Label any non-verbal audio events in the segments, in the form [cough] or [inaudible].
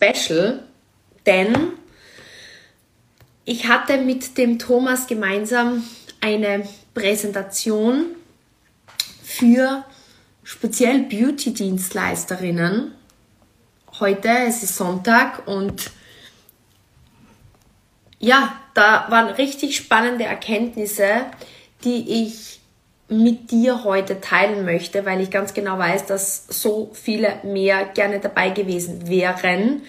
special, denn ich hatte mit dem Thomas gemeinsam eine Präsentation für speziell Beauty-Dienstleisterinnen. Heute, es ist Sonntag und ja, da waren richtig spannende Erkenntnisse, die ich mit dir heute teilen möchte, weil ich ganz genau weiß, dass so viele mehr gerne dabei gewesen wären.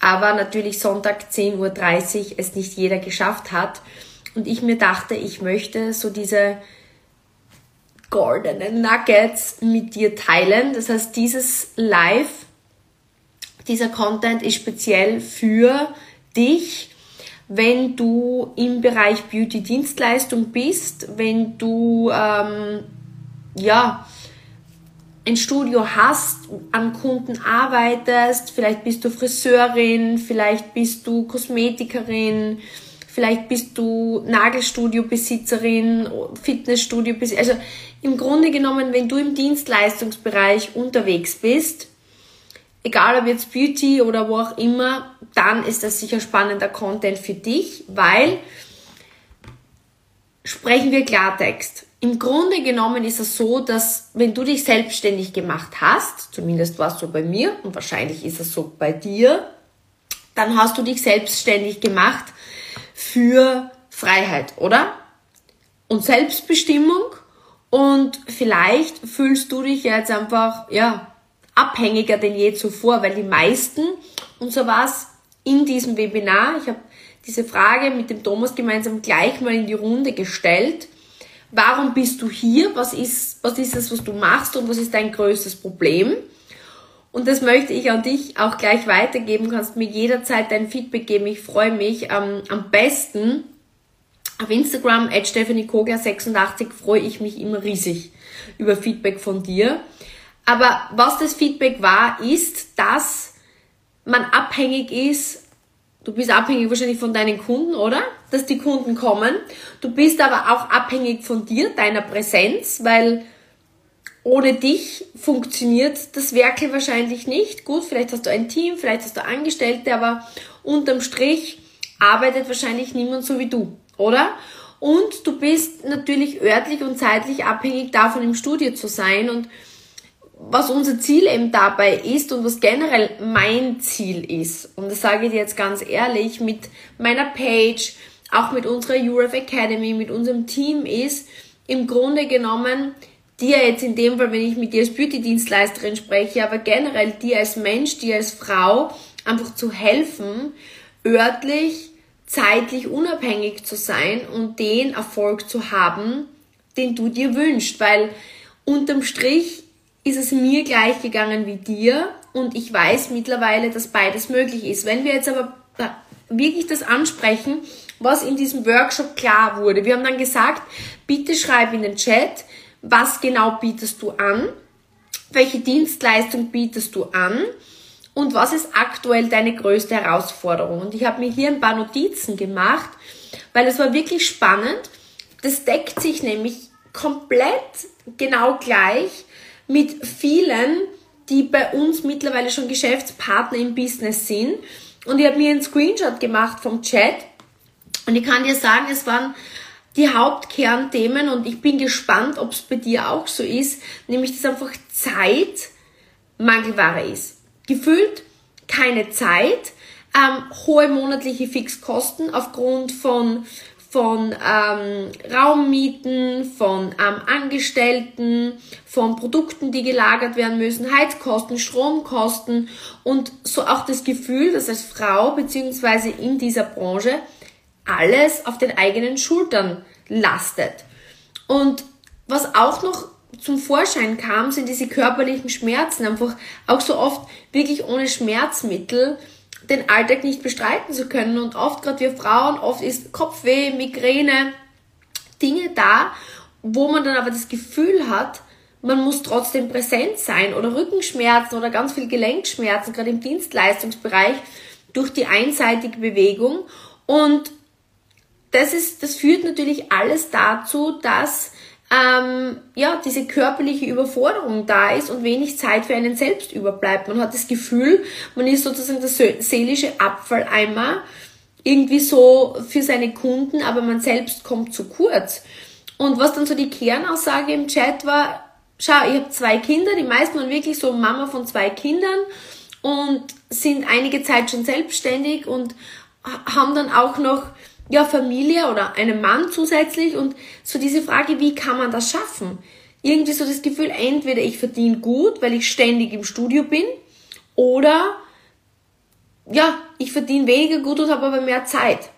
Aber natürlich Sonntag 10.30 Uhr es nicht jeder geschafft hat. Und ich mir dachte, ich möchte so diese goldenen Nuggets mit dir teilen. Das heißt, dieses Live, dieser Content ist speziell für dich, wenn du im Bereich Beauty-Dienstleistung bist, wenn du ähm, ja ein Studio hast, an Kunden arbeitest, vielleicht bist du Friseurin, vielleicht bist du Kosmetikerin, vielleicht bist du Nagelstudio-Besitzerin, Fitnessstudio-Besitzerin. Also im Grunde genommen, wenn du im Dienstleistungsbereich unterwegs bist, egal ob jetzt Beauty oder wo auch immer, dann ist das sicher spannender Content für dich, weil sprechen wir Klartext. Im Grunde genommen ist es so, dass wenn du dich selbstständig gemacht hast, zumindest war es so bei mir und wahrscheinlich ist es so bei dir, dann hast du dich selbstständig gemacht für Freiheit, oder? Und Selbstbestimmung und vielleicht fühlst du dich jetzt einfach, ja, abhängiger denn je zuvor, weil die meisten, und so war es in diesem Webinar, ich habe diese Frage mit dem Thomas gemeinsam gleich mal in die Runde gestellt. Warum bist du hier? Was ist, was ist das, was du machst und was ist dein größtes Problem? Und das möchte ich an dich auch gleich weitergeben. Du kannst mir jederzeit dein Feedback geben. Ich freue mich ähm, am besten auf Instagram at stephaniekogler86 freue ich mich immer riesig über Feedback von dir. Aber was das Feedback war, ist, dass man abhängig ist, du bist abhängig wahrscheinlich von deinen Kunden, oder? Dass die Kunden kommen. Du bist aber auch abhängig von dir, deiner Präsenz, weil ohne dich funktioniert das Werkel wahrscheinlich nicht. Gut, vielleicht hast du ein Team, vielleicht hast du Angestellte, aber unterm Strich arbeitet wahrscheinlich niemand so wie du, oder? Und du bist natürlich örtlich und zeitlich abhängig davon, im Studio zu sein und was unser Ziel eben dabei ist und was generell mein Ziel ist, und das sage ich dir jetzt ganz ehrlich, mit meiner Page, auch mit unserer URF Academy, mit unserem Team ist, im Grunde genommen, dir jetzt in dem Fall, wenn ich mit dir als Beauty-Dienstleisterin spreche, aber generell dir als Mensch, dir als Frau, einfach zu helfen, örtlich, zeitlich unabhängig zu sein und den Erfolg zu haben, den du dir wünschst, weil unterm Strich ist es mir gleich gegangen wie dir und ich weiß mittlerweile, dass beides möglich ist. Wenn wir jetzt aber wirklich das ansprechen, was in diesem Workshop klar wurde. Wir haben dann gesagt, bitte schreib in den Chat, was genau bietest du an, welche Dienstleistung bietest du an und was ist aktuell deine größte Herausforderung. Und ich habe mir hier ein paar Notizen gemacht, weil es war wirklich spannend. Das deckt sich nämlich komplett genau gleich mit vielen, die bei uns mittlerweile schon Geschäftspartner im Business sind. Und ich habe mir einen Screenshot gemacht vom Chat und ich kann dir sagen, es waren die Hauptkernthemen und ich bin gespannt, ob es bei dir auch so ist, nämlich dass einfach Zeit Mangelware ist. Gefühlt keine Zeit, ähm, hohe monatliche Fixkosten aufgrund von von ähm, Raummieten, von ähm, Angestellten, von Produkten, die gelagert werden müssen, Heizkosten, Stromkosten und so auch das Gefühl, dass als Frau beziehungsweise in dieser Branche alles auf den eigenen Schultern lastet. Und was auch noch zum Vorschein kam, sind diese körperlichen Schmerzen, einfach auch so oft wirklich ohne Schmerzmittel den Alltag nicht bestreiten zu können. Und oft, gerade wir Frauen, oft ist Kopfweh, Migräne, Dinge da, wo man dann aber das Gefühl hat, man muss trotzdem präsent sein oder Rückenschmerzen oder ganz viel Gelenkschmerzen, gerade im Dienstleistungsbereich, durch die einseitige Bewegung. Und das ist, das führt natürlich alles dazu, dass ähm, ja, diese körperliche Überforderung da ist und wenig Zeit für einen selbst überbleibt. Man hat das Gefühl, man ist sozusagen der seelische Abfalleimer irgendwie so für seine Kunden, aber man selbst kommt zu kurz. Und was dann so die Kernaussage im Chat war, schau, ich habe zwei Kinder, die meisten waren wirklich so Mama von zwei Kindern und sind einige Zeit schon selbstständig und haben dann auch noch ja, Familie oder einen Mann zusätzlich und so diese Frage, wie kann man das schaffen? Irgendwie so das Gefühl, entweder ich verdiene gut, weil ich ständig im Studio bin, oder ja, ich verdiene weniger gut und habe aber mehr Zeit.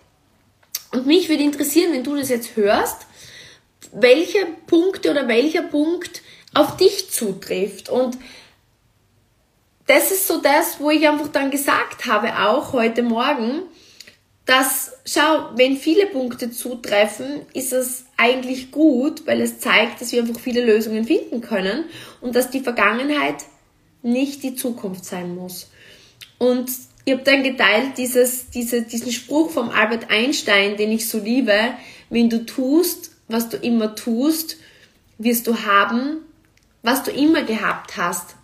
Und mich würde interessieren, wenn du das jetzt hörst, welche Punkte oder welcher Punkt auf dich zutrifft. Und das ist so das, wo ich einfach dann gesagt habe, auch heute Morgen, dass, schau, wenn viele Punkte zutreffen, ist es eigentlich gut, weil es zeigt, dass wir einfach viele Lösungen finden können und dass die Vergangenheit nicht die Zukunft sein muss. Und ich habe dann geteilt dieses, diese, diesen Spruch vom Albert Einstein, den ich so liebe, wenn du tust, was du immer tust, wirst du haben, was du immer gehabt hast.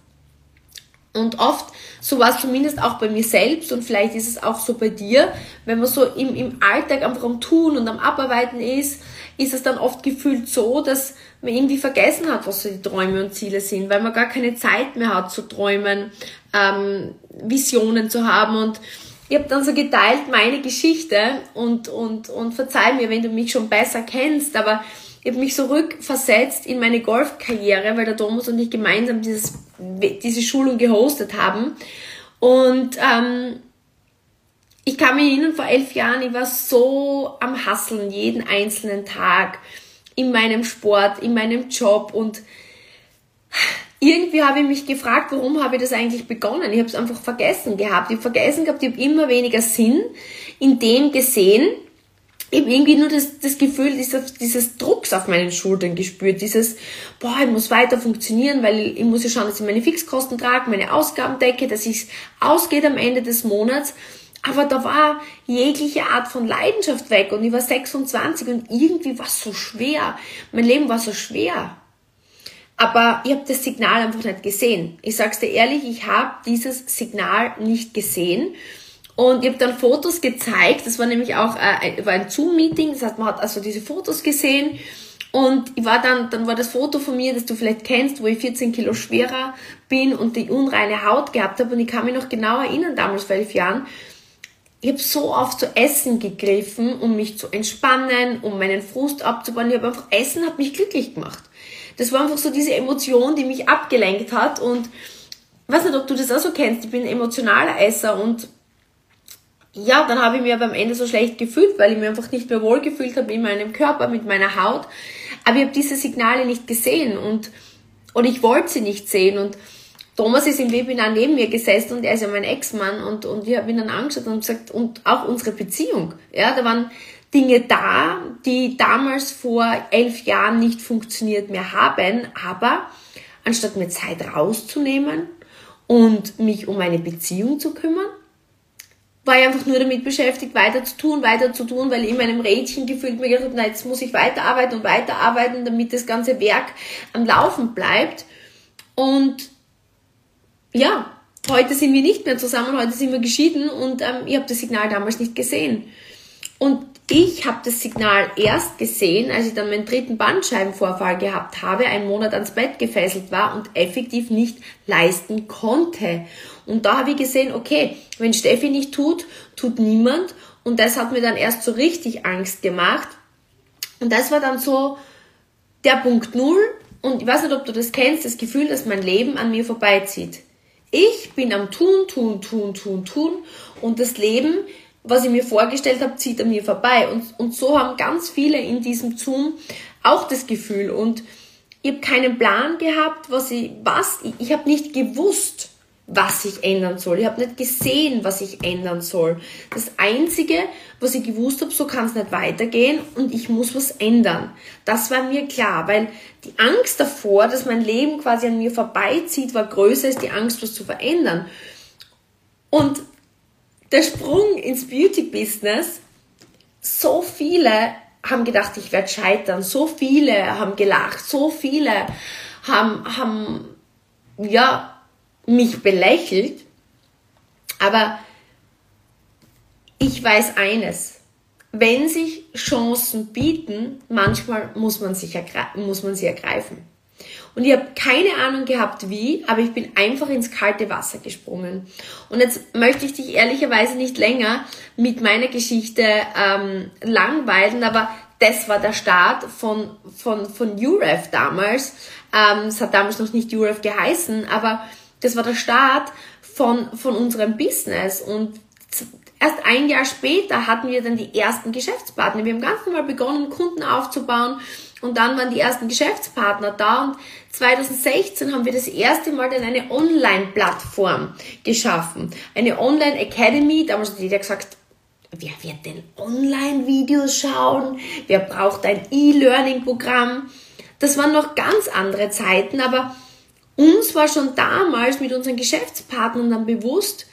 Und oft, so war es zumindest auch bei mir selbst und vielleicht ist es auch so bei dir, wenn man so im, im Alltag einfach am Tun und am Abarbeiten ist, ist es dann oft gefühlt so, dass man irgendwie vergessen hat, was so die Träume und Ziele sind, weil man gar keine Zeit mehr hat zu träumen, ähm, Visionen zu haben. Und ich habe dann so geteilt meine Geschichte und, und, und verzeih mir, wenn du mich schon besser kennst, aber ich habe mich so rückversetzt in meine Golfkarriere, weil der Thomas und ich gemeinsam dieses, diese Schulung gehostet haben. Und ähm, ich kann mich erinnern, vor elf Jahren, ich war so am Hasseln jeden einzelnen Tag in meinem Sport, in meinem Job und irgendwie habe ich mich gefragt, warum habe ich das eigentlich begonnen? Ich habe es einfach vergessen gehabt. Ich habe vergessen gehabt, ich habe immer weniger Sinn in dem gesehen, ich habe irgendwie nur das, das Gefühl dieses, dieses Drucks auf meinen Schultern gespürt, dieses, boah, ich muss weiter funktionieren, weil ich muss ja schauen, dass ich meine Fixkosten trage, meine Ausgaben decke, dass es ausgeht am Ende des Monats. Aber da war jegliche Art von Leidenschaft weg und ich war 26 und irgendwie war es so schwer. Mein Leben war so schwer. Aber ich habe das Signal einfach nicht gesehen. Ich sag's dir ehrlich, ich habe dieses Signal nicht gesehen. Und ich habe dann Fotos gezeigt, das war nämlich auch äh, war ein Zoom-Meeting, das heißt, man hat also diese Fotos gesehen und ich war dann, dann war das Foto von mir, das du vielleicht kennst, wo ich 14 Kilo schwerer bin und die unreine Haut gehabt habe und ich kann mich noch genau erinnern, damals vor elf Jahren, ich habe so oft zu Essen gegriffen, um mich zu entspannen, um meinen Frust abzubauen. Ich habe einfach Essen hat mich glücklich gemacht. Das war einfach so diese Emotion, die mich abgelenkt hat und weiß nicht, ob du das auch so kennst. Ich bin ein emotionaler Esser und ja, dann habe ich mir aber am Ende so schlecht gefühlt, weil ich mir einfach nicht mehr wohl gefühlt habe in meinem Körper, mit meiner Haut. Aber ich habe diese Signale nicht gesehen und, und ich wollte sie nicht sehen. Und Thomas ist im Webinar neben mir gesessen und er ist ja mein Ex-Mann und, und ich habe ihn dann angeschaut und gesagt, und auch unsere Beziehung. Ja, da waren Dinge da, die damals vor elf Jahren nicht funktioniert mehr haben, aber anstatt mir Zeit rauszunehmen und mich um meine Beziehung zu kümmern, war ich einfach nur damit beschäftigt, weiter zu tun, weiter zu tun, weil ich in meinem Rädchen gefühlt mir gedacht habe, na, jetzt muss ich weiterarbeiten und weiterarbeiten, damit das ganze Werk am Laufen bleibt. Und ja, heute sind wir nicht mehr zusammen, heute sind wir geschieden und ähm, ich habe das Signal damals nicht gesehen. Und ich habe das Signal erst gesehen, als ich dann meinen dritten Bandscheibenvorfall gehabt habe, einen Monat ans Bett gefesselt war und effektiv nicht leisten konnte. Und da habe ich gesehen, okay, wenn Steffi nicht tut, tut niemand. Und das hat mir dann erst so richtig Angst gemacht. Und das war dann so der Punkt Null. Und ich weiß nicht, ob du das kennst, das Gefühl, dass mein Leben an mir vorbeizieht. Ich bin am Tun, Tun, Tun, Tun, Tun. Und das Leben, was ich mir vorgestellt habe, zieht an mir vorbei. Und, und so haben ganz viele in diesem Zoom auch das Gefühl. Und ich habe keinen Plan gehabt, was ich, was, ich, ich habe nicht gewusst, was ich ändern soll. Ich habe nicht gesehen, was ich ändern soll. Das Einzige, was ich gewusst habe, so kann es nicht weitergehen und ich muss was ändern. Das war mir klar, weil die Angst davor, dass mein Leben quasi an mir vorbeizieht, war größer als die Angst, was zu verändern. Und der Sprung ins Beauty-Business, so viele haben gedacht, ich werde scheitern. So viele haben gelacht, so viele haben, haben ja, mich belächelt. Aber ich weiß eines. Wenn sich Chancen bieten, manchmal muss man, sich muss man sie ergreifen. Und ich habe keine Ahnung gehabt, wie, aber ich bin einfach ins kalte Wasser gesprungen. Und jetzt möchte ich dich ehrlicherweise nicht länger mit meiner Geschichte ähm, langweilen, aber das war der Start von, von, von UREF damals. Ähm, es hat damals noch nicht UREF geheißen, aber das war der Start von, von unserem Business. Und erst ein Jahr später hatten wir dann die ersten Geschäftspartner. Wir haben ganz normal begonnen, Kunden aufzubauen und dann waren die ersten Geschäftspartner da und 2016 haben wir das erste Mal dann eine Online-Plattform geschaffen. Eine Online-Academy, damals hat jeder gesagt, wer wird denn Online-Videos schauen? Wer braucht ein E-Learning-Programm? Das waren noch ganz andere Zeiten, aber uns war schon damals mit unseren Geschäftspartnern dann bewusst,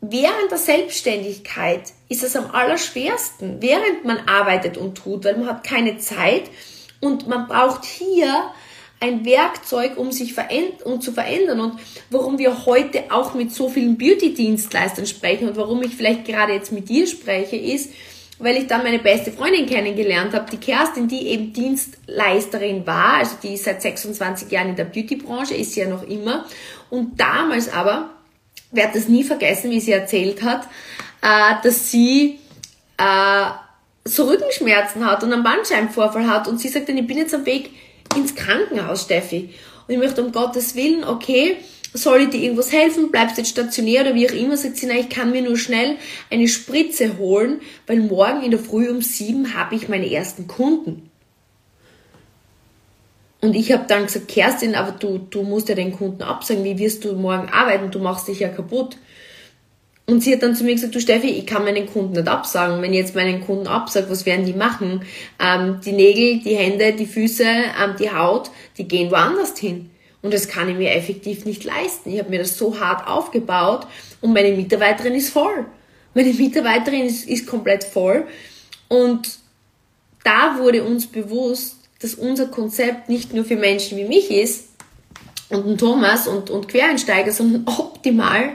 während der Selbstständigkeit ist es am allerschwersten, während man arbeitet und tut, weil man hat keine Zeit und man braucht hier ein Werkzeug, um sich um zu verändern. Und warum wir heute auch mit so vielen Beauty-Dienstleistern sprechen und warum ich vielleicht gerade jetzt mit dir spreche, ist, weil ich dann meine beste Freundin kennengelernt habe, die Kerstin, die eben Dienstleisterin war, also die ist seit 26 Jahren in der Beauty-Branche, ist sie ja noch immer. Und damals aber, werde das nie vergessen, wie sie erzählt hat, äh, dass sie äh, so Rückenschmerzen hat und einen Bandscheibenvorfall hat und sie sagt dann, ich bin jetzt am Weg ins Krankenhaus, Steffi. Und ich möchte um Gottes Willen, okay, soll ich dir irgendwas helfen? Bleibst du jetzt stationär oder wie auch immer? Sagt sie, na, ich kann mir nur schnell eine Spritze holen, weil morgen in der Früh um sieben habe ich meine ersten Kunden. Und ich habe dann gesagt, Kerstin, aber du, du musst ja den Kunden absagen, wie wirst du morgen arbeiten? Du machst dich ja kaputt. Und sie hat dann zu mir gesagt, du Steffi, ich kann meinen Kunden nicht absagen. Wenn ich jetzt meinen Kunden absage, was werden die machen? Ähm, die Nägel, die Hände, die Füße, ähm, die Haut, die gehen woanders hin. Und das kann ich mir effektiv nicht leisten. Ich habe mir das so hart aufgebaut und meine Mitarbeiterin ist voll. Meine Mitarbeiterin ist, ist komplett voll. Und da wurde uns bewusst, dass unser Konzept nicht nur für Menschen wie mich ist und ein Thomas und, und Quereinsteiger, sondern [laughs] optimal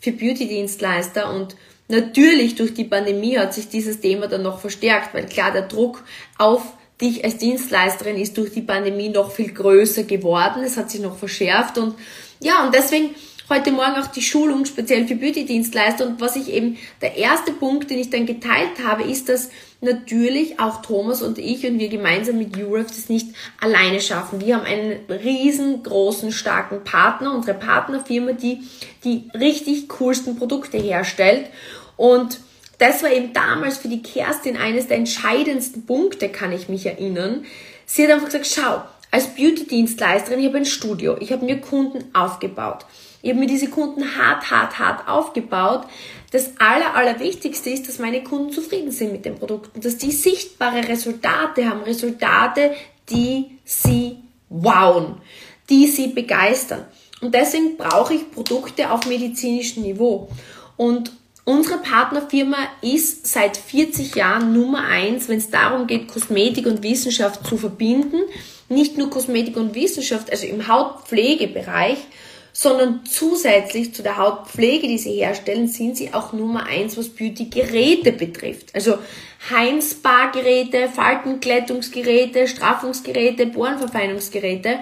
für Beauty-Dienstleister und natürlich durch die Pandemie hat sich dieses Thema dann noch verstärkt, weil klar der Druck auf dich als Dienstleisterin ist durch die Pandemie noch viel größer geworden. Es hat sich noch verschärft und ja, und deswegen heute Morgen auch die Schulung speziell für Beauty-Dienstleister und was ich eben, der erste Punkt, den ich dann geteilt habe, ist, dass natürlich auch Thomas und ich und wir gemeinsam mit Europe das nicht alleine schaffen. Wir haben einen riesengroßen, starken Partner, unsere Partnerfirma, die die richtig coolsten Produkte herstellt und das war eben damals für die Kerstin eines der entscheidendsten Punkte, kann ich mich erinnern. Sie hat einfach gesagt, schau, als Beauty-Dienstleisterin, ich habe ein Studio, ich habe mir Kunden aufgebaut. Ich habe mir diese Kunden hart, hart, hart aufgebaut. Das Aller, Allerwichtigste ist, dass meine Kunden zufrieden sind mit den Produkten, dass die sichtbare Resultate haben, Resultate, die sie wowen, die sie begeistern. Und deswegen brauche ich Produkte auf medizinischem Niveau. Und unsere Partnerfirma ist seit 40 Jahren Nummer eins, wenn es darum geht, Kosmetik und Wissenschaft zu verbinden. Nicht nur Kosmetik und Wissenschaft, also im Hautpflegebereich, sondern zusätzlich zu der Hautpflege, die sie herstellen, sind sie auch Nummer eins, was Beauty-Geräte betrifft. Also Heim-Spa-Geräte, Faltenklettungsgeräte, Straffungsgeräte, Bohrenverfeinungsgeräte.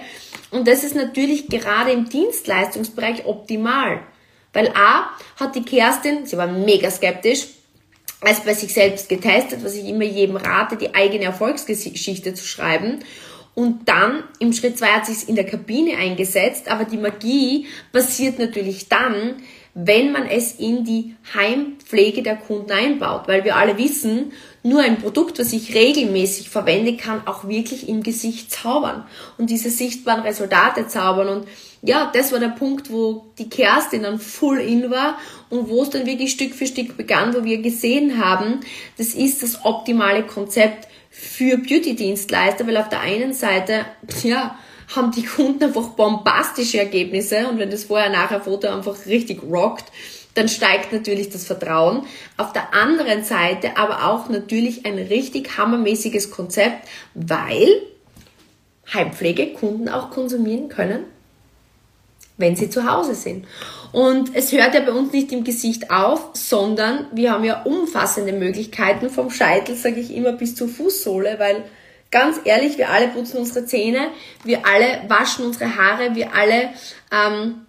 Und das ist natürlich gerade im Dienstleistungsbereich optimal. Weil A hat die Kerstin, sie war mega skeptisch, als bei sich selbst getestet, was ich immer jedem rate, die eigene Erfolgsgeschichte zu schreiben. Und dann im Schritt zwei hat sich in der Kabine eingesetzt, aber die Magie passiert natürlich dann, wenn man es in die Heimpflege der Kunden einbaut, weil wir alle wissen, nur ein Produkt, was ich regelmäßig verwende, kann auch wirklich im Gesicht zaubern und diese sichtbaren Resultate zaubern. Und ja, das war der Punkt, wo die Kerstin dann full in war und wo es dann wirklich Stück für Stück begann, wo wir gesehen haben, das ist das optimale Konzept für Beauty-Dienstleister, weil auf der einen Seite, ja, haben die Kunden einfach bombastische Ergebnisse und wenn das vorher nachher Foto einfach richtig rockt, dann steigt natürlich das Vertrauen. Auf der anderen Seite aber auch natürlich ein richtig hammermäßiges Konzept, weil Heilpflegekunden auch konsumieren können, wenn sie zu Hause sind. Und es hört ja bei uns nicht im Gesicht auf, sondern wir haben ja umfassende Möglichkeiten vom Scheitel, sage ich immer, bis zur Fußsohle, weil ganz ehrlich, wir alle putzen unsere Zähne, wir alle waschen unsere Haare, wir alle ähm,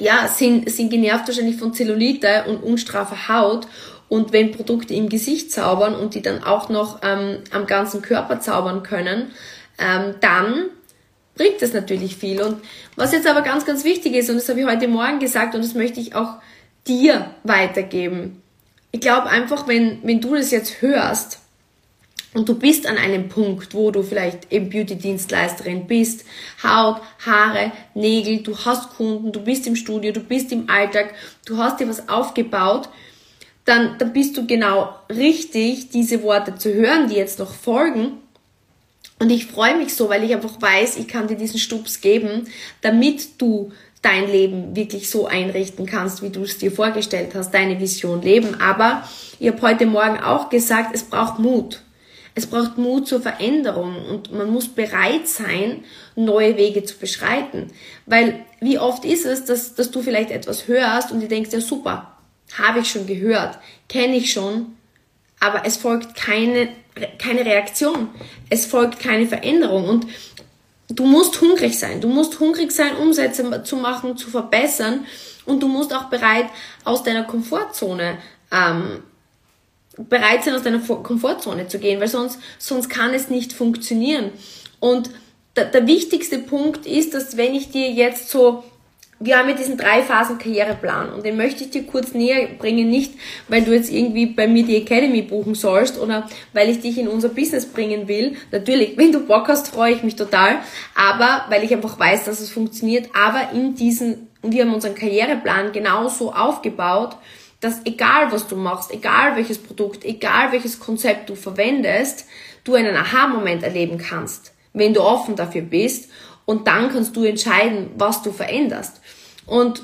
ja, sind, sind genervt wahrscheinlich von Zellulite und unstraffer Haut. Und wenn Produkte im Gesicht zaubern und die dann auch noch ähm, am ganzen Körper zaubern können, ähm, dann bringt das natürlich viel. Und was jetzt aber ganz, ganz wichtig ist, und das habe ich heute Morgen gesagt und das möchte ich auch dir weitergeben. Ich glaube einfach, wenn, wenn du das jetzt hörst und du bist an einem Punkt, wo du vielleicht eben Beauty-Dienstleisterin bist, Haut, Haare, Nägel, du hast Kunden, du bist im Studio, du bist im Alltag, du hast dir was aufgebaut, dann, dann bist du genau richtig, diese Worte zu hören, die jetzt noch folgen und ich freue mich so, weil ich einfach weiß, ich kann dir diesen Stups geben, damit du dein Leben wirklich so einrichten kannst, wie du es dir vorgestellt hast, deine Vision leben. Aber ich habe heute Morgen auch gesagt, es braucht Mut. Es braucht Mut zur Veränderung und man muss bereit sein, neue Wege zu beschreiten. Weil wie oft ist es, dass, dass du vielleicht etwas hörst und du denkst, ja super, habe ich schon gehört, kenne ich schon, aber es folgt keine keine Reaktion. Es folgt keine Veränderung und du musst hungrig sein. Du musst hungrig sein, Umsätze zu machen, zu verbessern und du musst auch bereit aus deiner Komfortzone ähm, bereit sein, aus deiner Komfortzone zu gehen, weil sonst, sonst kann es nicht funktionieren. Und der, der wichtigste Punkt ist, dass wenn ich dir jetzt so wir haben ja diesen drei Phasen Karriereplan und den möchte ich dir kurz näher bringen, nicht weil du jetzt irgendwie bei mir die Academy buchen sollst oder weil ich dich in unser Business bringen will. Natürlich, wenn du Bock hast, freue ich mich total, aber weil ich einfach weiß, dass es funktioniert, aber in diesen, und wir haben unseren Karriereplan genauso aufgebaut, dass egal was du machst, egal welches Produkt, egal welches Konzept du verwendest, du einen Aha-Moment erleben kannst, wenn du offen dafür bist und dann kannst du entscheiden, was du veränderst. Und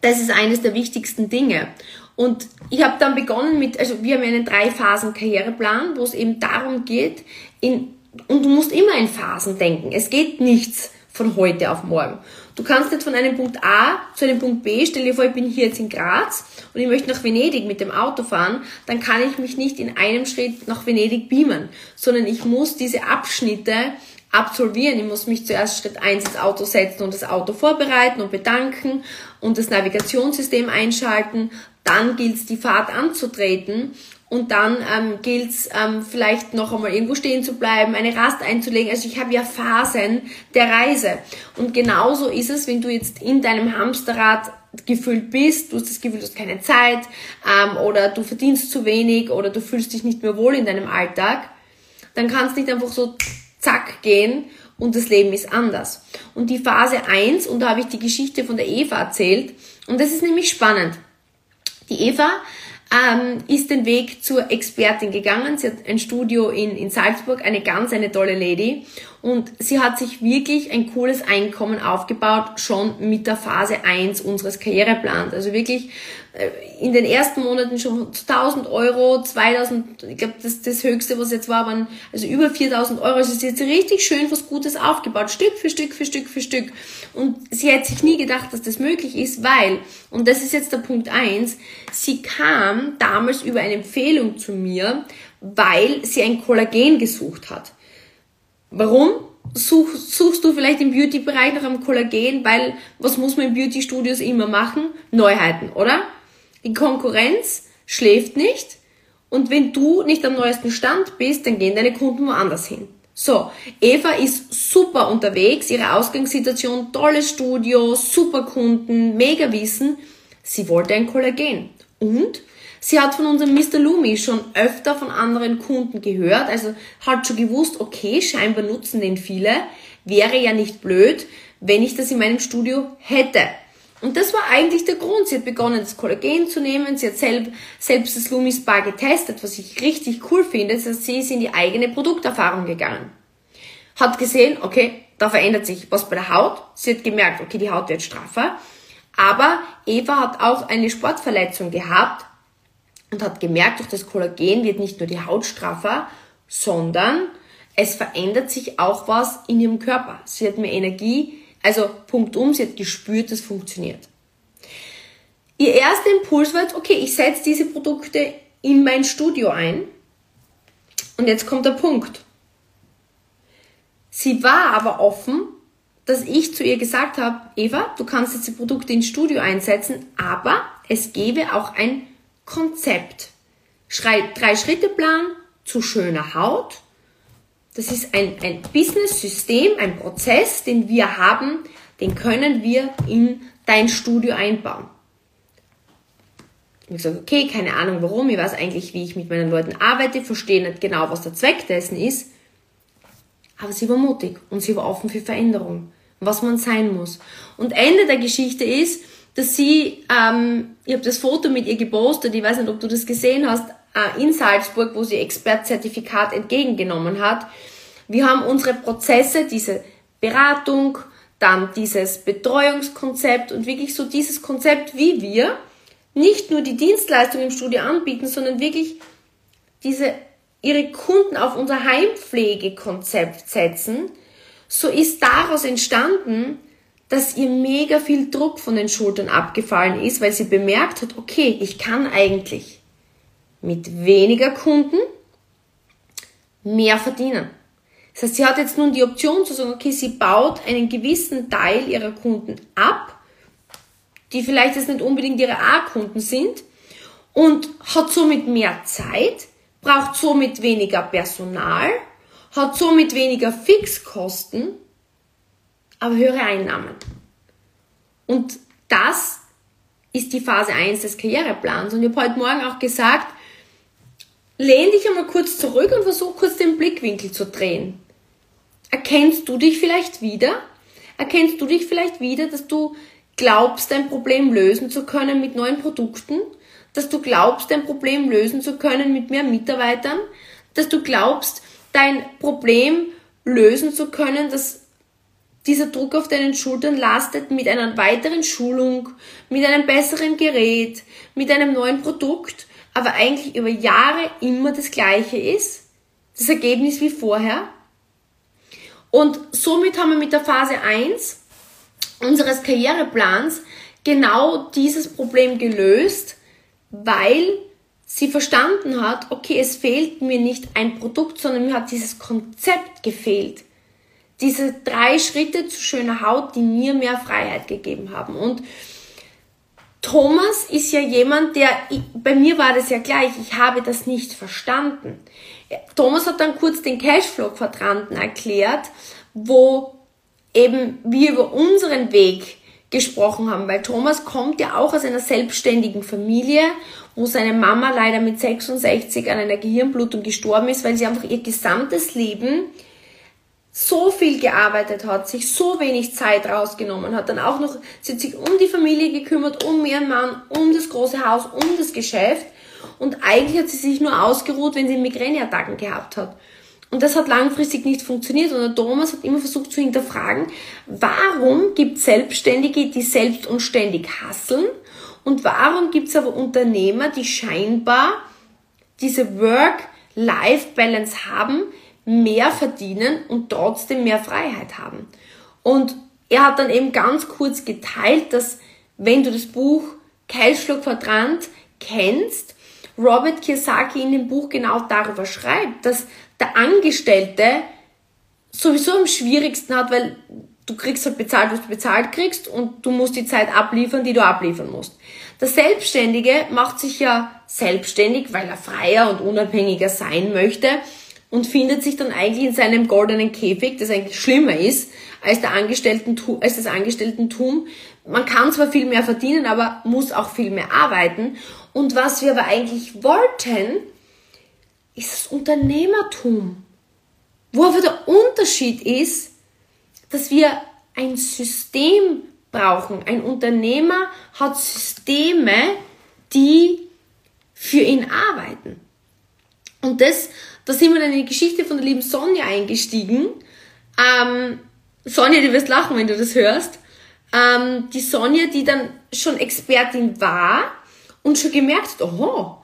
das ist eines der wichtigsten Dinge. Und ich habe dann begonnen mit, also wir haben einen drei Phasen Karriereplan, wo es eben darum geht, in, und du musst immer in Phasen denken. Es geht nichts von heute auf morgen. Du kannst nicht von einem Punkt A zu einem Punkt B, stell dir vor, ich bin hier jetzt in Graz und ich möchte nach Venedig mit dem Auto fahren, dann kann ich mich nicht in einem Schritt nach Venedig beamen, sondern ich muss diese Abschnitte absolvieren. Ich muss mich zuerst Schritt eins ins Auto setzen und das Auto vorbereiten und bedanken und das Navigationssystem einschalten. Dann gilt es, die Fahrt anzutreten und dann ähm, gilt es ähm, vielleicht noch einmal irgendwo stehen zu bleiben, eine Rast einzulegen. Also ich habe ja Phasen der Reise. Und genauso ist es, wenn du jetzt in deinem Hamsterrad gefüllt bist, du hast das Gefühl, du hast keine Zeit ähm, oder du verdienst zu wenig oder du fühlst dich nicht mehr wohl in deinem Alltag, dann kannst du nicht einfach so zack gehen und das Leben ist anders. Und die Phase 1, und da habe ich die Geschichte von der Eva erzählt, und das ist nämlich spannend. Die Eva ähm, ist den Weg zur Expertin gegangen. Sie hat ein Studio in, in Salzburg, eine ganz, eine tolle Lady. Und sie hat sich wirklich ein cooles Einkommen aufgebaut, schon mit der Phase 1 unseres Karriereplans. Also wirklich äh, in den ersten Monaten schon 1000 Euro, 2000, ich glaube, das, das höchste, was jetzt war, waren also über 4000 Euro. Also sie hat richtig schön was Gutes aufgebaut, Stück für Stück für Stück für Stück. Und sie hätte sich nie gedacht, dass das möglich ist, weil, und das ist jetzt der Punkt 1, sie kam damals über eine Empfehlung zu mir, weil sie ein Kollagen gesucht hat. Warum? Such, suchst du vielleicht im Beauty-Bereich nach einem Kollagen, weil was muss man in Beauty-Studios immer machen? Neuheiten, oder? Die Konkurrenz schläft nicht und wenn du nicht am neuesten Stand bist, dann gehen deine Kunden woanders hin. So, Eva ist super unterwegs, ihre Ausgangssituation, tolles Studio, super Kunden, mega Wissen. Sie wollte ein Kollagen. Und Sie hat von unserem Mr. Lumi schon öfter von anderen Kunden gehört, also hat schon gewusst, okay, scheinbar nutzen den viele, wäre ja nicht blöd, wenn ich das in meinem Studio hätte. Und das war eigentlich der Grund. Sie hat begonnen, das Kollagen zu nehmen. Sie hat selb, selbst das Lumi Spa getestet, was ich richtig cool finde. Das heißt, sie ist in die eigene Produkterfahrung gegangen. Hat gesehen, okay, da verändert sich was bei der Haut. Sie hat gemerkt, okay, die Haut wird straffer. Aber Eva hat auch eine Sportverletzung gehabt und hat gemerkt, durch das Kollagen wird nicht nur die Haut straffer, sondern es verändert sich auch was in ihrem Körper. Sie hat mehr Energie, also Punkt um, sie hat gespürt, das funktioniert. Ihr erster Impuls war okay, ich setze diese Produkte in mein Studio ein. Und jetzt kommt der Punkt. Sie war aber offen, dass ich zu ihr gesagt habe, Eva, du kannst jetzt die Produkte ins Studio einsetzen, aber es gebe auch ein Konzept. Drei-Schritte-Plan zu schöner Haut. Das ist ein, ein Business-System, ein Prozess, den wir haben, den können wir in dein Studio einbauen. Ich habe gesagt, okay, keine Ahnung warum, ich weiß eigentlich, wie ich mit meinen Leuten arbeite, verstehe nicht genau, was der Zweck dessen ist. Aber sie war mutig und sie war offen für Veränderung, was man sein muss. Und Ende der Geschichte ist, dass sie, ähm, ich habe das Foto mit ihr gepostet, ich weiß nicht, ob du das gesehen hast, äh, in Salzburg, wo sie Expertzertifikat entgegengenommen hat. Wir haben unsere Prozesse, diese Beratung, dann dieses Betreuungskonzept und wirklich so dieses Konzept, wie wir nicht nur die Dienstleistung im Studio anbieten, sondern wirklich diese, ihre Kunden auf unser Heimpflegekonzept setzen, so ist daraus entstanden, dass ihr mega viel Druck von den Schultern abgefallen ist, weil sie bemerkt hat, okay, ich kann eigentlich mit weniger Kunden mehr verdienen. Das heißt, sie hat jetzt nun die Option zu sagen, okay, sie baut einen gewissen Teil ihrer Kunden ab, die vielleicht jetzt nicht unbedingt ihre A-Kunden sind und hat somit mehr Zeit, braucht somit weniger Personal, hat somit weniger Fixkosten aber höhere Einnahmen. Und das ist die Phase 1 des Karriereplans. Und ich habe heute Morgen auch gesagt, lehn dich einmal kurz zurück und versuch kurz den Blickwinkel zu drehen. Erkennst du dich vielleicht wieder? Erkennst du dich vielleicht wieder, dass du glaubst, dein Problem lösen zu können mit neuen Produkten? Dass du glaubst, dein Problem lösen zu können mit mehr Mitarbeitern? Dass du glaubst, dein Problem lösen zu können, dass dieser Druck auf deinen Schultern lastet mit einer weiteren Schulung, mit einem besseren Gerät, mit einem neuen Produkt, aber eigentlich über Jahre immer das gleiche ist, das Ergebnis wie vorher. Und somit haben wir mit der Phase 1 unseres Karriereplans genau dieses Problem gelöst, weil sie verstanden hat, okay, es fehlt mir nicht ein Produkt, sondern mir hat dieses Konzept gefehlt diese drei Schritte zu schöner Haut, die mir mehr Freiheit gegeben haben. Und Thomas ist ja jemand, der, bei mir war das ja gleich, ich habe das nicht verstanden. Thomas hat dann kurz den Cashflow-Quadranten erklärt, wo eben wir über unseren Weg gesprochen haben, weil Thomas kommt ja auch aus einer selbstständigen Familie, wo seine Mama leider mit 66 an einer Gehirnblutung gestorben ist, weil sie einfach ihr gesamtes Leben so viel gearbeitet hat, sich so wenig Zeit rausgenommen hat, dann auch noch, sie hat sich um die Familie gekümmert, um ihren Mann, um das große Haus, um das Geschäft. Und eigentlich hat sie sich nur ausgeruht, wenn sie Migräneattacken gehabt hat. Und das hat langfristig nicht funktioniert. Und der Thomas hat immer versucht zu hinterfragen, warum gibt es Selbstständige, die selbst und ständig hasseln? Und warum gibt es aber Unternehmer, die scheinbar diese Work-Life-Balance haben, mehr verdienen und trotzdem mehr Freiheit haben. Und er hat dann eben ganz kurz geteilt, dass wenn du das Buch Cashflow Quadrant kennst, Robert Kiyosaki in dem Buch genau darüber schreibt, dass der Angestellte sowieso am schwierigsten hat, weil du kriegst halt bezahlt, was du bezahlt kriegst und du musst die Zeit abliefern, die du abliefern musst. Der Selbstständige macht sich ja selbstständig, weil er freier und unabhängiger sein möchte und findet sich dann eigentlich in seinem goldenen Käfig, das eigentlich schlimmer ist als, der Angestellten, als das Angestelltentum. Man kann zwar viel mehr verdienen, aber muss auch viel mehr arbeiten. Und was wir aber eigentlich wollten, ist das Unternehmertum. Wo aber der Unterschied ist, dass wir ein System brauchen. Ein Unternehmer hat Systeme, die für ihn arbeiten. Und das da sind wir dann in die Geschichte von der lieben Sonja eingestiegen. Ähm, Sonja, du wirst lachen, wenn du das hörst. Ähm, die Sonja, die dann schon Expertin war und schon gemerkt hat, oh,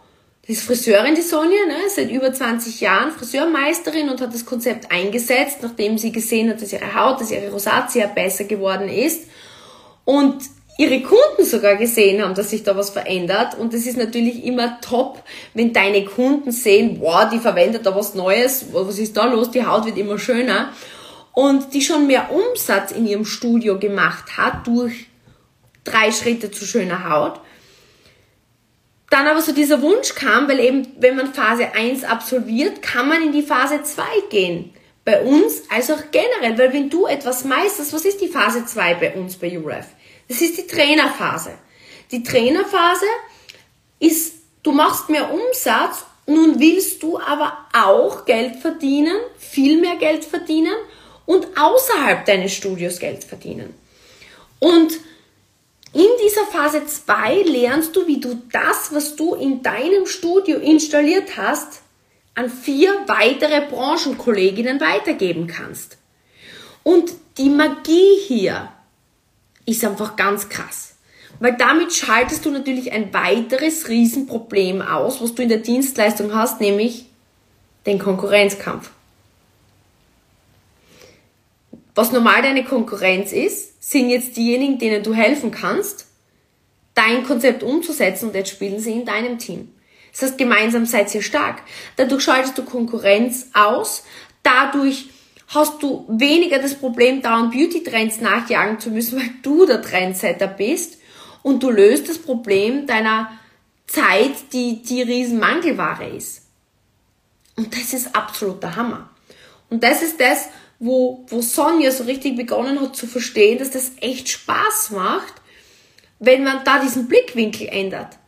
die ist Friseurin, die Sonja, ne, seit über 20 Jahren Friseurmeisterin und hat das Konzept eingesetzt, nachdem sie gesehen hat, dass ihre Haut, dass ihre Rosatia besser geworden ist. Und ihre Kunden sogar gesehen haben, dass sich da was verändert. Und es ist natürlich immer top, wenn deine Kunden sehen, wow, die verwendet da was Neues, was ist da los, die Haut wird immer schöner. Und die schon mehr Umsatz in ihrem Studio gemacht hat durch drei Schritte zu schöner Haut dann aber so dieser Wunsch kam, weil eben, wenn man Phase 1 absolviert, kann man in die Phase 2 gehen. Bei uns als auch generell, weil wenn du etwas meisterst, was ist die Phase 2 bei uns bei UREF? Das ist die Trainerphase. Die Trainerphase ist, du machst mehr Umsatz, nun willst du aber auch Geld verdienen, viel mehr Geld verdienen und außerhalb deines Studios Geld verdienen. Und in dieser Phase 2 lernst du, wie du das, was du in deinem Studio installiert hast, an vier weitere Branchenkolleginnen weitergeben kannst. Und die Magie hier ist einfach ganz krass. Weil damit schaltest du natürlich ein weiteres Riesenproblem aus, was du in der Dienstleistung hast, nämlich den Konkurrenzkampf. Was normal deine Konkurrenz ist, sind jetzt diejenigen, denen du helfen kannst, dein Konzept umzusetzen und jetzt spielen sie in deinem Team. Das heißt, gemeinsam seid ihr stark. Dadurch schaltest du Konkurrenz aus. Dadurch hast du weniger das Problem, dauernd Beauty-Trends nachjagen zu müssen, weil du der Trendsetter bist. Und du löst das Problem deiner Zeit, die die Riesenmangelware ist. Und das ist absoluter Hammer. Und das ist das, wo, wo Sonja so richtig begonnen hat zu verstehen, dass das echt Spaß macht, wenn man da diesen Blickwinkel ändert.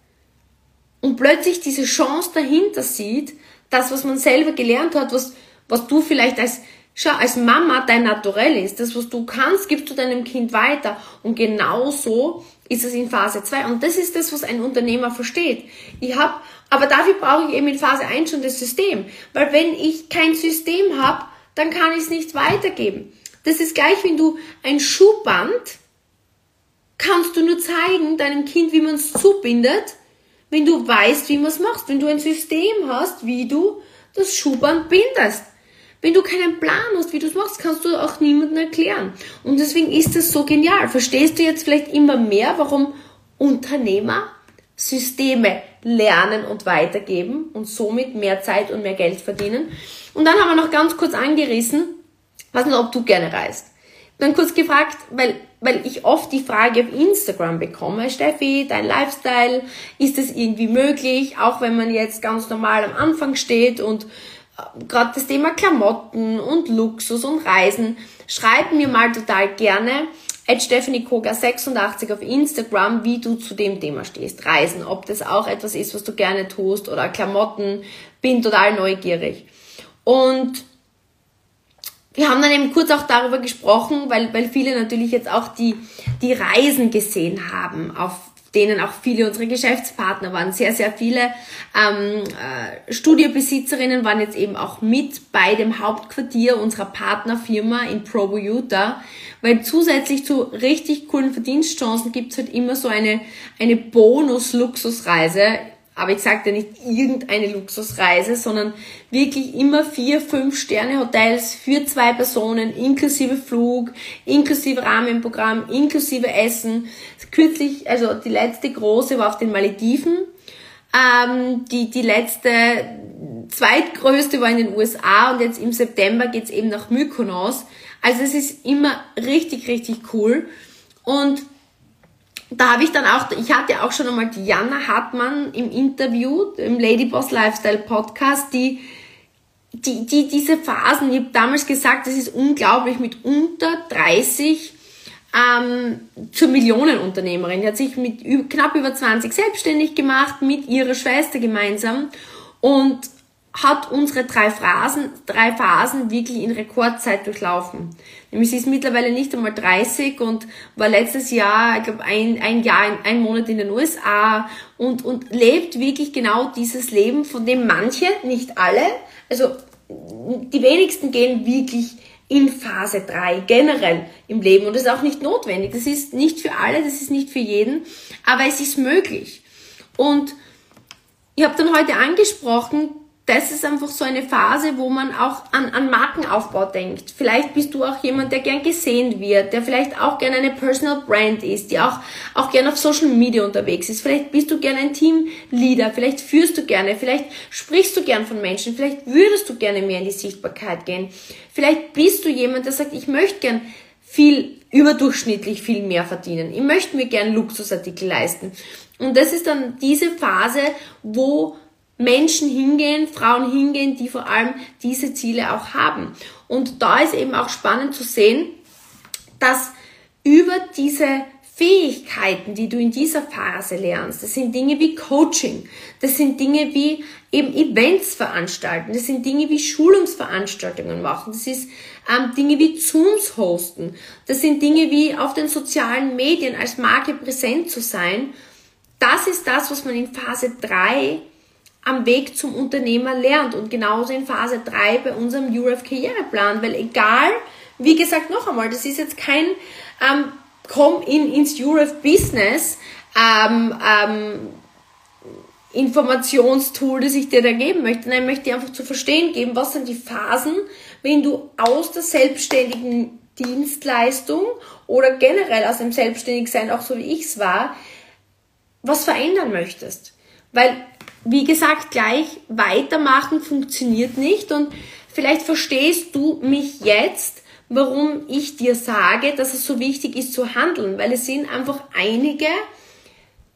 Und plötzlich diese Chance dahinter sieht, das, was man selber gelernt hat, was, was du vielleicht als, schau, als Mama dein Naturell ist, das, was du kannst, gibst du deinem Kind weiter. Und genauso ist es in Phase 2. Und das ist das, was ein Unternehmer versteht. Ich hab, aber dafür brauche ich eben in Phase 1 schon das System. Weil wenn ich kein System habe, dann kann ich es nicht weitergeben. Das ist gleich, wenn du ein Schuhband kannst du nur zeigen deinem Kind, wie man es zubindet, wenn du weißt, wie man es machst, wenn du ein System hast, wie du das Schuhband bindest. Wenn du keinen Plan hast, wie du es machst, kannst du auch niemandem erklären. Und deswegen ist das so genial. Verstehst du jetzt vielleicht immer mehr, warum Unternehmer Systeme lernen und weitergeben und somit mehr Zeit und mehr Geld verdienen? Und dann haben wir noch ganz kurz angerissen, was nicht, ob du gerne reist. Dann kurz gefragt, weil, weil ich oft die Frage auf Instagram bekomme, Steffi, dein Lifestyle, ist das irgendwie möglich, auch wenn man jetzt ganz normal am Anfang steht und gerade das Thema Klamotten und Luxus und Reisen, schreib mir mal total gerne at Stephanie Koga 86 auf Instagram, wie du zu dem Thema stehst. Reisen, ob das auch etwas ist, was du gerne tust oder Klamotten, bin total neugierig. Und wir haben dann eben kurz auch darüber gesprochen, weil, weil viele natürlich jetzt auch die, die Reisen gesehen haben, auf denen auch viele unserer Geschäftspartner waren. Sehr, sehr viele ähm, äh, Studiobesitzerinnen waren jetzt eben auch mit bei dem Hauptquartier unserer Partnerfirma in Provo, Utah, weil zusätzlich zu richtig coolen Verdienstchancen gibt's halt immer so eine, eine Bonus-Luxusreise aber ich sagte nicht irgendeine Luxusreise, sondern wirklich immer vier, fünf Sterne Hotels für zwei Personen, inklusive Flug, inklusive Rahmenprogramm, inklusive Essen. Kürzlich, also die letzte große war auf den Malediven. Ähm, die, die letzte, zweitgrößte war in den USA und jetzt im September geht's eben nach Mykonos. Also es ist immer richtig, richtig cool. Und da habe ich dann auch, ich hatte auch schon einmal die Jana Hartmann im Interview, im Ladyboss Lifestyle Podcast, die, die, die diese Phasen, ich habe damals gesagt, es ist unglaublich, mit unter 30 ähm, zur Millionenunternehmerin. Die hat sich mit knapp über 20 selbstständig gemacht, mit ihrer Schwester gemeinsam und hat unsere drei Phasen, drei Phasen wirklich in Rekordzeit durchlaufen. Nämlich sie ist mittlerweile nicht einmal 30 und war letztes Jahr, ich glaube, ein, ein Jahr, ein Monat in den USA und, und lebt wirklich genau dieses Leben, von dem manche, nicht alle, also die wenigsten gehen wirklich in Phase 3 generell im Leben. Und das ist auch nicht notwendig. Das ist nicht für alle, das ist nicht für jeden, aber es ist möglich. Und ich habe dann heute angesprochen, das ist einfach so eine Phase, wo man auch an, an Markenaufbau denkt. Vielleicht bist du auch jemand, der gern gesehen wird, der vielleicht auch gern eine Personal Brand ist, die auch, auch gern auf Social Media unterwegs ist. Vielleicht bist du gern ein Teamleader, vielleicht führst du gerne, vielleicht sprichst du gern von Menschen, vielleicht würdest du gerne mehr in die Sichtbarkeit gehen. Vielleicht bist du jemand, der sagt, ich möchte gern viel überdurchschnittlich viel mehr verdienen. Ich möchte mir gern Luxusartikel leisten. Und das ist dann diese Phase, wo Menschen hingehen, Frauen hingehen, die vor allem diese Ziele auch haben. Und da ist eben auch spannend zu sehen, dass über diese Fähigkeiten, die du in dieser Phase lernst, das sind Dinge wie Coaching, das sind Dinge wie eben Events veranstalten, das sind Dinge wie Schulungsveranstaltungen machen, das ist ähm, Dinge wie Zooms hosten, das sind Dinge wie auf den sozialen Medien als Marke präsent zu sein. Das ist das, was man in Phase 3 am Weg zum Unternehmer lernt und genauso in Phase 3 bei unserem URF Karriereplan, weil egal, wie gesagt, noch einmal, das ist jetzt kein ähm, komm in, ins URF Business ähm, ähm, Informationstool, das ich dir da geben möchte. Nein, ich möchte dir einfach zu verstehen geben, was sind die Phasen, wenn du aus der selbstständigen Dienstleistung oder generell aus dem Selbstständigsein, auch so wie ich es war, was verändern möchtest. Weil wie gesagt, gleich weitermachen funktioniert nicht. Und vielleicht verstehst du mich jetzt, warum ich dir sage, dass es so wichtig ist zu handeln, weil es sind einfach einige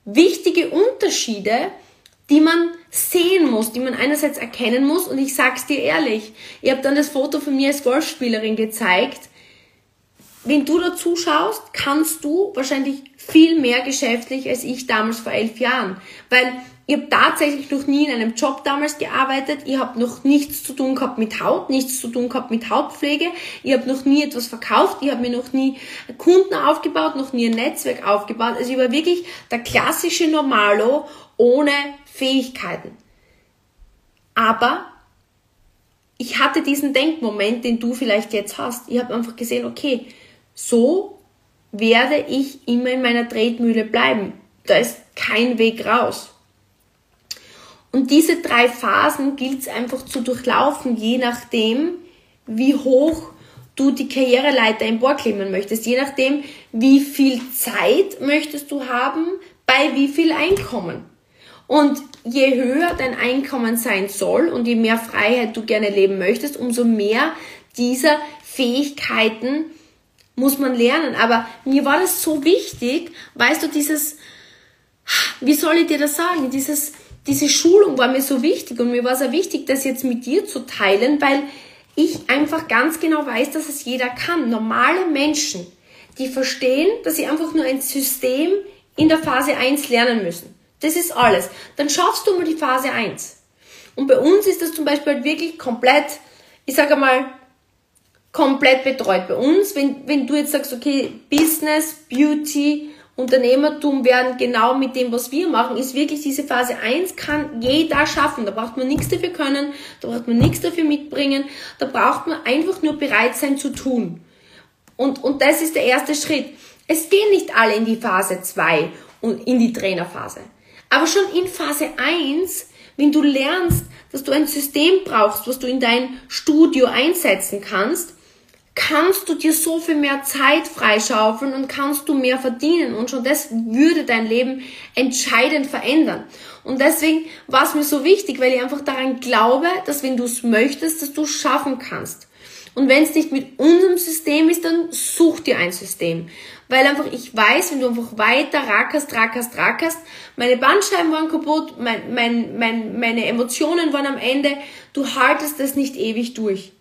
wichtige Unterschiede, die man sehen muss, die man einerseits erkennen muss. Und ich sag's dir ehrlich, ich habe dann das Foto von mir als Golfspielerin gezeigt. Wenn du da zuschaust, kannst du wahrscheinlich viel mehr geschäftlich als ich damals vor elf Jahren, weil ich habe tatsächlich noch nie in einem Job damals gearbeitet. Ich habe noch nichts zu tun gehabt mit Haut, nichts zu tun gehabt mit Hautpflege. Ich habe noch nie etwas verkauft. Ich habe mir noch nie Kunden aufgebaut, noch nie ein Netzwerk aufgebaut. Also ich war wirklich der klassische Normalo ohne Fähigkeiten. Aber ich hatte diesen Denkmoment, den du vielleicht jetzt hast. Ich habe einfach gesehen, okay, so werde ich immer in meiner Tretmühle bleiben. Da ist kein Weg raus. Und diese drei Phasen gilt es einfach zu durchlaufen, je nachdem, wie hoch du die Karriereleiter emporklimmen möchtest, je nachdem, wie viel Zeit möchtest du haben, bei wie viel Einkommen. Und je höher dein Einkommen sein soll und je mehr Freiheit du gerne leben möchtest, umso mehr dieser Fähigkeiten muss man lernen. Aber mir war das so wichtig, weißt du, dieses, wie soll ich dir das sagen, dieses, diese Schulung war mir so wichtig und mir war es auch wichtig, das jetzt mit dir zu teilen, weil ich einfach ganz genau weiß, dass es jeder kann. Normale Menschen, die verstehen, dass sie einfach nur ein System in der Phase 1 lernen müssen. Das ist alles. Dann schaffst du mal die Phase 1. Und bei uns ist das zum Beispiel halt wirklich komplett, ich sage mal, komplett betreut. Bei uns, wenn, wenn du jetzt sagst, okay, Business, Beauty, Unternehmertum werden genau mit dem, was wir machen, ist wirklich diese Phase 1 kann jeder schaffen. Da braucht man nichts dafür können, da braucht man nichts dafür mitbringen, da braucht man einfach nur bereit sein zu tun. Und, und das ist der erste Schritt. Es gehen nicht alle in die Phase 2 und in die Trainerphase. Aber schon in Phase 1, wenn du lernst, dass du ein System brauchst, was du in dein Studio einsetzen kannst, kannst du dir so viel mehr Zeit freischaufeln und kannst du mehr verdienen und schon das würde dein Leben entscheidend verändern. Und deswegen war es mir so wichtig, weil ich einfach daran glaube, dass wenn du es möchtest, dass du es schaffen kannst. Und wenn es nicht mit unserem System ist, dann such dir ein System. Weil einfach ich weiß, wenn du einfach weiter rackerst, rackerst, rackerst, meine Bandscheiben waren kaputt, mein, mein, mein, meine Emotionen waren am Ende, du haltest das nicht ewig durch.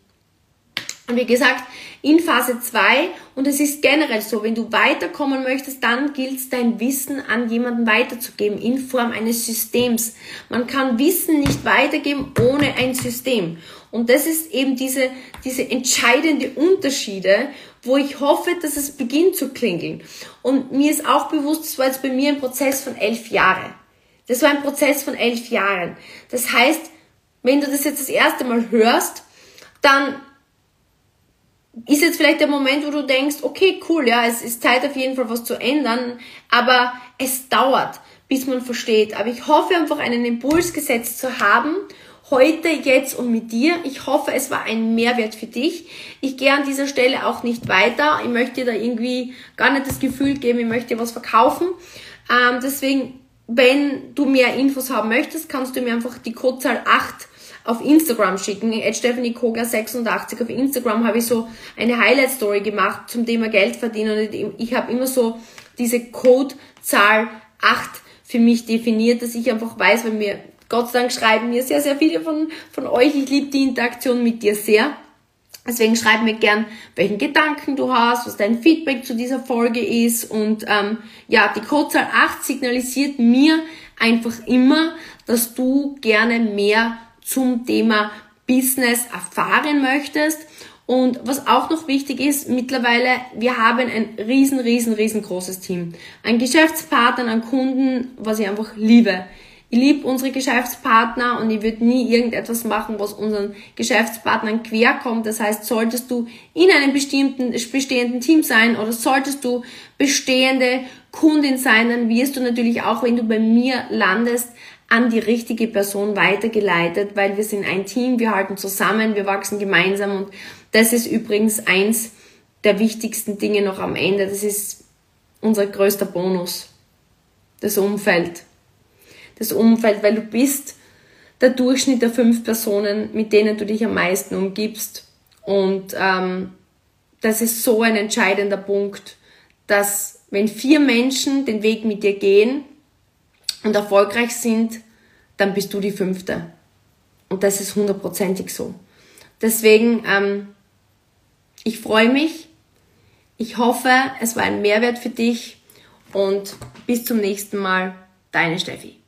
Wie gesagt, in Phase 2, und es ist generell so, wenn du weiterkommen möchtest, dann gilt es, dein Wissen an jemanden weiterzugeben in Form eines Systems. Man kann Wissen nicht weitergeben ohne ein System. Und das ist eben diese, diese entscheidende Unterschiede, wo ich hoffe, dass es beginnt zu klingeln. Und mir ist auch bewusst, das war jetzt bei mir ein Prozess von elf Jahren. Das war ein Prozess von elf Jahren. Das heißt, wenn du das jetzt das erste Mal hörst, dann ist jetzt vielleicht der Moment, wo du denkst, okay, cool, ja, es ist Zeit auf jeden Fall was zu ändern, aber es dauert, bis man versteht. Aber ich hoffe einfach einen Impuls gesetzt zu haben, heute, jetzt und mit dir. Ich hoffe, es war ein Mehrwert für dich. Ich gehe an dieser Stelle auch nicht weiter. Ich möchte dir da irgendwie gar nicht das Gefühl geben, ich möchte was verkaufen. Ähm, deswegen, wenn du mehr Infos haben möchtest, kannst du mir einfach die Codezahl 8 auf Instagram schicken. At Stephanie Koga 86 auf Instagram habe ich so eine Highlight Story gemacht zum Thema Geld verdienen und ich habe immer so diese Codezahl 8 für mich definiert, dass ich einfach weiß, weil mir Gott sei Dank schreiben mir sehr, sehr viele von, von euch. Ich liebe die Interaktion mit dir sehr. Deswegen schreib mir gern, welchen Gedanken du hast, was dein Feedback zu dieser Folge ist. Und ähm, ja, die Codezahl 8 signalisiert mir einfach immer, dass du gerne mehr zum Thema Business erfahren möchtest. Und was auch noch wichtig ist, mittlerweile, wir haben ein riesen, riesen, riesengroßes Team. Ein Geschäftspartner, an Kunden, was ich einfach liebe. Ich liebe unsere Geschäftspartner und ich würde nie irgendetwas machen, was unseren Geschäftspartnern querkommt. Das heißt, solltest du in einem bestimmten, bestehenden Team sein oder solltest du bestehende Kundin sein, dann wirst du natürlich auch, wenn du bei mir landest, an die richtige Person weitergeleitet, weil wir sind ein Team, wir halten zusammen, wir wachsen gemeinsam und das ist übrigens eins der wichtigsten Dinge noch am Ende. Das ist unser größter Bonus. Das Umfeld. Das Umfeld, weil du bist der Durchschnitt der fünf Personen, mit denen du dich am meisten umgibst. Und ähm, das ist so ein entscheidender Punkt, dass wenn vier Menschen den Weg mit dir gehen, und erfolgreich sind, dann bist du die fünfte. Und das ist hundertprozentig so. Deswegen, ähm, ich freue mich. Ich hoffe, es war ein Mehrwert für dich und bis zum nächsten Mal. Deine Steffi.